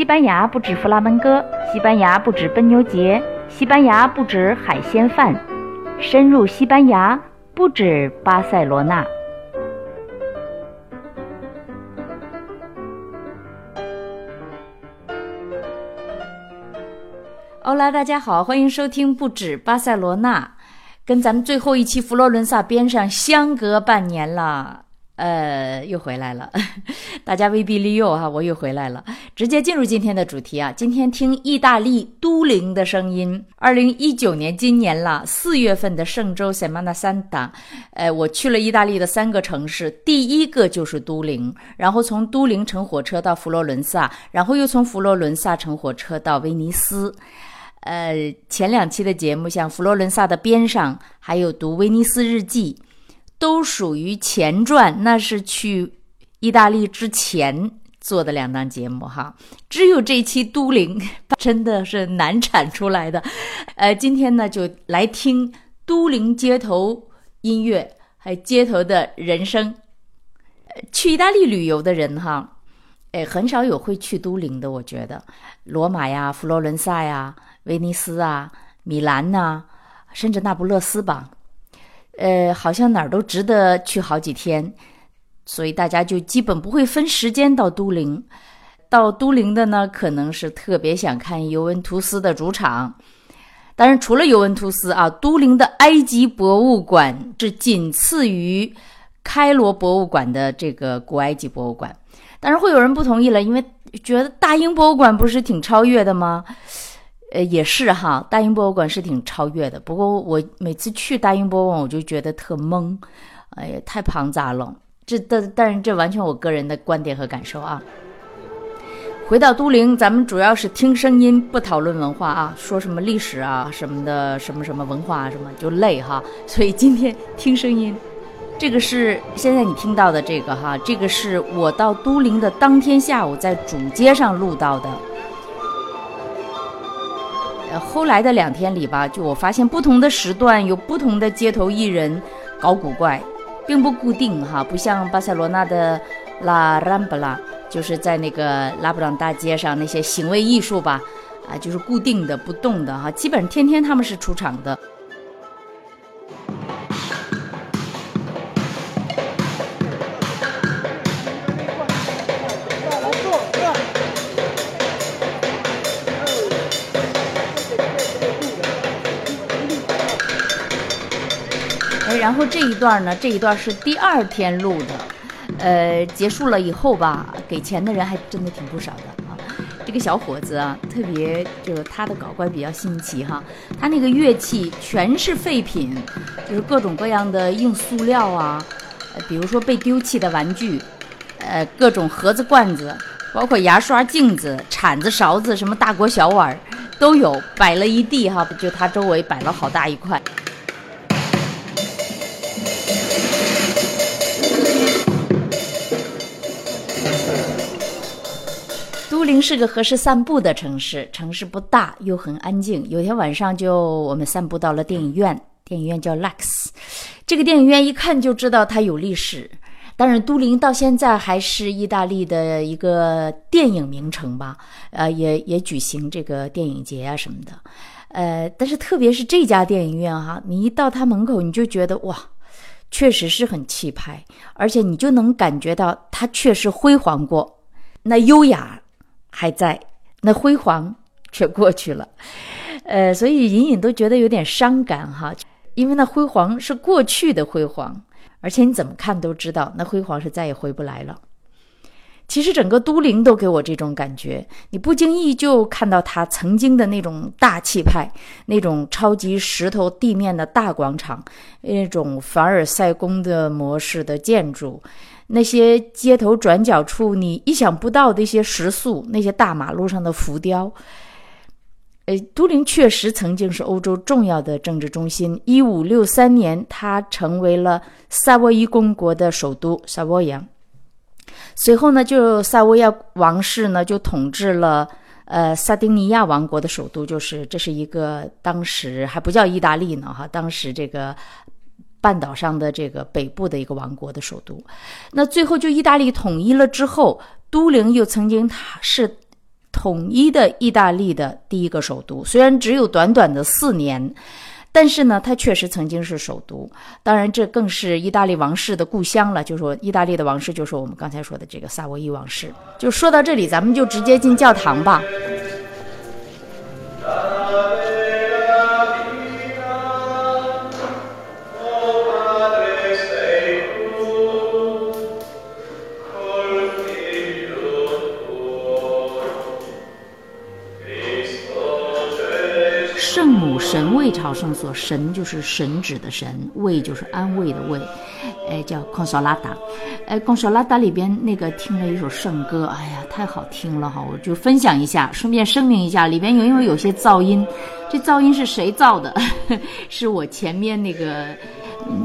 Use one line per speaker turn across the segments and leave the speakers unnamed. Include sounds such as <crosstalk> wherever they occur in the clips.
西班牙不止弗拉门戈，西班牙不止奔牛节，西班牙不止海鲜饭，深入西班牙不止巴塞罗那。欧拉，大家好，欢迎收听不止巴塞罗那，跟咱们最后一期佛罗伦萨边上相隔半年了。呃，又回来了，<laughs> 大家威逼利诱哈，我又回来了。直接进入今天的主题啊，今天听意大利都灵的声音。二零一九年，今年了，四月份的圣周 Semana Santa，呃，我去了意大利的三个城市，第一个就是都灵，然后从都灵乘火车到佛罗伦萨，然后又从佛罗伦萨乘火车到威尼斯。呃，前两期的节目，像佛罗伦萨的边上，还有读威尼斯日记。都属于前传，那是去意大利之前做的两档节目哈。只有这期都灵 <laughs> 真的是难产出来的。呃，今天呢就来听都灵街头音乐，还街头的人生。去意大利旅游的人哈，哎，很少有会去都灵的。我觉得，罗马呀、佛罗伦萨呀、威尼斯啊、米兰呐，甚至那不勒斯吧。呃，好像哪儿都值得去好几天，所以大家就基本不会分时间到都灵。到都灵的呢，可能是特别想看尤文图斯的主场。当然，除了尤文图斯啊，都灵的埃及博物馆是仅次于开罗博物馆的这个古埃及博物馆。当然会有人不同意了，因为觉得大英博物馆不是挺超越的吗？呃，也是哈，大英博物馆是挺超越的。不过我每次去大英博物馆，我就觉得特懵，哎呀，太庞杂了。这但但是这完全我个人的观点和感受啊。回到都灵，咱们主要是听声音，不讨论文化啊。说什么历史啊什么的，什么什么文化什么就累哈。所以今天听声音，这个是现在你听到的这个哈，这个是我到都灵的当天下午在主街上录到的。呃，后来的两天里吧，就我发现不同的时段有不同的街头艺人搞古怪，并不固定哈，不像巴塞罗那的拉兰布拉，就是在那个拉布朗大街上那些行为艺术吧，啊，就是固定的不动的哈，基本上天天他们是出场的。然后这一段呢，这一段是第二天录的，呃，结束了以后吧，给钱的人还真的挺不少的啊。这个小伙子啊，特别就是他的搞怪比较新奇哈，他那个乐器全是废品，就是各种各样的硬塑料啊，呃，比如说被丢弃的玩具，呃，各种盒子罐子，包括牙刷、镜子、铲子、勺子，什么大锅小碗都有，摆了一地哈，就他周围摆了好大一块。都灵是个合适散步的城市，城市不大又很安静。有天晚上，就我们散步到了电影院，电影院叫 Lux。这个电影院一看就知道它有历史。当然，都灵到现在还是意大利的一个电影名城吧？呃，也也举行这个电影节啊什么的。呃，但是特别是这家电影院哈，你一到它门口，你就觉得哇，确实是很气派，而且你就能感觉到它确实辉煌过，那优雅。还在，那辉煌却过去了，呃，所以隐隐都觉得有点伤感哈，因为那辉煌是过去的辉煌，而且你怎么看都知道，那辉煌是再也回不来了。其实整个都灵都给我这种感觉，你不经意就看到它曾经的那种大气派，那种超级石头地面的大广场，那种凡尔赛宫的模式的建筑。那些街头转角处，你意想不到的一些石塑，那些大马路上的浮雕。呃，都灵确实曾经是欧洲重要的政治中心。一五六三年，它成为了萨沃伊公国的首都萨沃亚。随后呢，就萨沃亚王室呢就统治了呃萨丁尼亚王国的首都，就是这是一个当时还不叫意大利呢哈，当时这个。半岛上的这个北部的一个王国的首都，那最后就意大利统一了之后，都灵又曾经它是统一的意大利的第一个首都。虽然只有短短的四年，但是呢，它确实曾经是首都。当然，这更是意大利王室的故乡了。就是说意大利的王室，就是我们刚才说的这个萨维伊王室。就说到这里，咱们就直接进教堂吧。朝圣所，神就是神旨的神，位就是安慰的慰，哎，叫 Consolata，哎康索拉达里边那个听了一首圣歌，哎呀，太好听了哈，我就分享一下，顺便声明一下，里边有因为有些噪音，这噪音是谁造的？<laughs> 是我前面那个，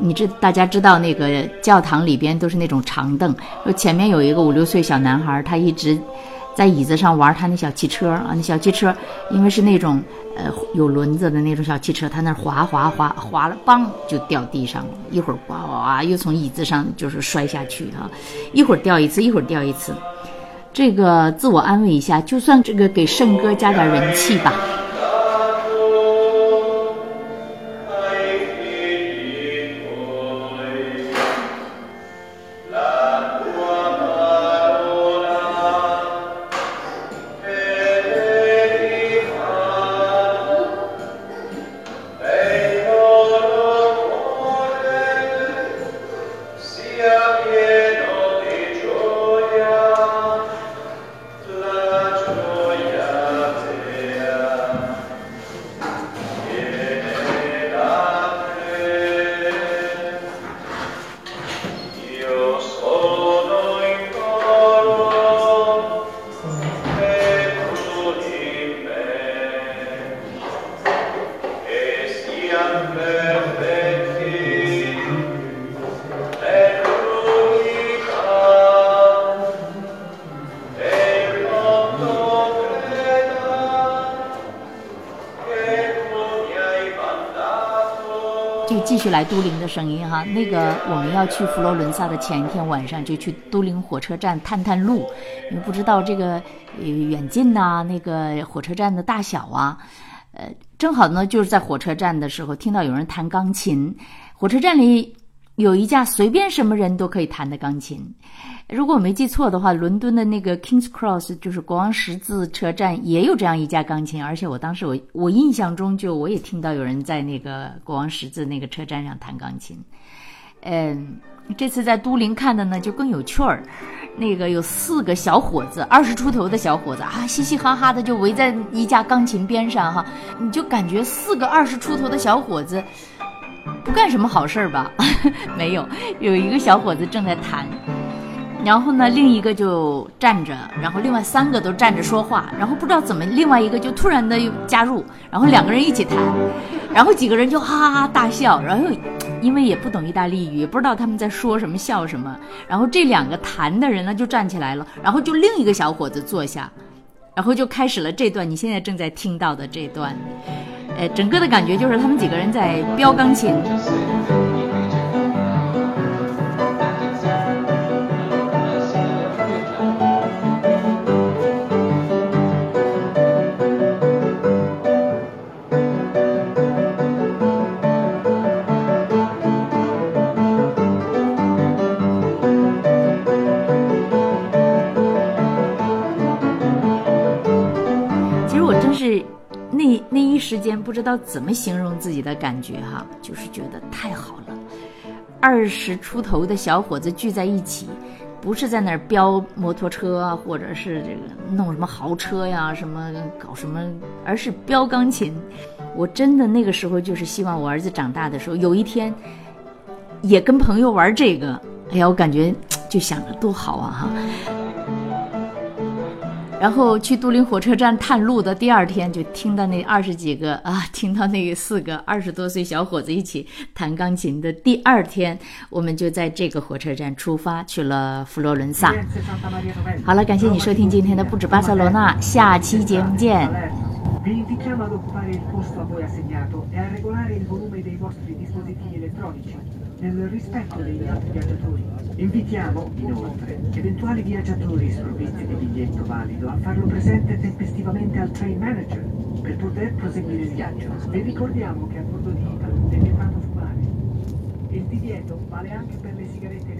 你知大家知道那个教堂里边都是那种长凳，前面有一个五六岁小男孩，他一直。在椅子上玩他那小汽车啊，那小汽车，因为是那种呃有轮子的那种小汽车，他那滑滑滑滑了，梆就掉地上了，一会儿呱呱又从椅子上就是摔下去哈，一会儿掉一次，一会儿掉一次，这个自我安慰一下，就算这个给圣歌加点人气吧。就继续来都灵的声音哈，那个我们要去佛罗伦萨的前一天晚上就去都灵火车站探探路，因为不知道这个远近呐，那个火车站的大小啊，呃，正好呢就是在火车站的时候听到有人弹钢琴，火车站里有一架随便什么人都可以弹的钢琴。如果我没记错的话，伦敦的那个 Kings Cross 就是国王十字车站也有这样一架钢琴，而且我当时我我印象中就我也听到有人在那个国王十字那个车站上弹钢琴。嗯，这次在都灵看的呢就更有趣儿，那个有四个小伙子，二十出头的小伙子啊，嘻嘻哈哈的就围在一架钢琴边上哈，你就感觉四个二十出头的小伙子不干什么好事儿吧？<laughs> 没有，有一个小伙子正在弹。然后呢，另一个就站着，然后另外三个都站着说话，然后不知道怎么，另外一个就突然的又加入，然后两个人一起弹，然后几个人就哈哈大笑，然后因为也不懂意大利语，也不知道他们在说什么笑什么，然后这两个弹的人呢就站起来了，然后就另一个小伙子坐下，然后就开始了这段你现在正在听到的这段，呃，整个的感觉就是他们几个人在飙钢琴。其实我真是一时间不知道怎么形容自己的感觉哈，就是觉得太好了。二十出头的小伙子聚在一起，不是在那儿飙摩托车啊，或者是这个弄什么豪车呀，什么搞什么，而是飙钢琴。我真的那个时候就是希望我儿子长大的时候，有一天也跟朋友玩这个。哎呀，我感觉就想着多好啊哈。然后去都灵火车站探路的第二天，就听到那二十几个啊，听到那四个二十多岁小伙子一起弹钢琴的第二天，我们就在这个火车站出发去了佛罗伦萨。好了，感谢你收听今天的不止巴塞罗那，下期节目见。
Nel rispetto degli altri viaggiatori. Invitiamo, inoltre, eventuali viaggiatori sprovvisti di biglietto valido a farlo presente tempestivamente al train manager per poter proseguire il viaggio. Vi ricordiamo che a bordo di Italy è vietato fumare. Il divieto vale anche per le sigarette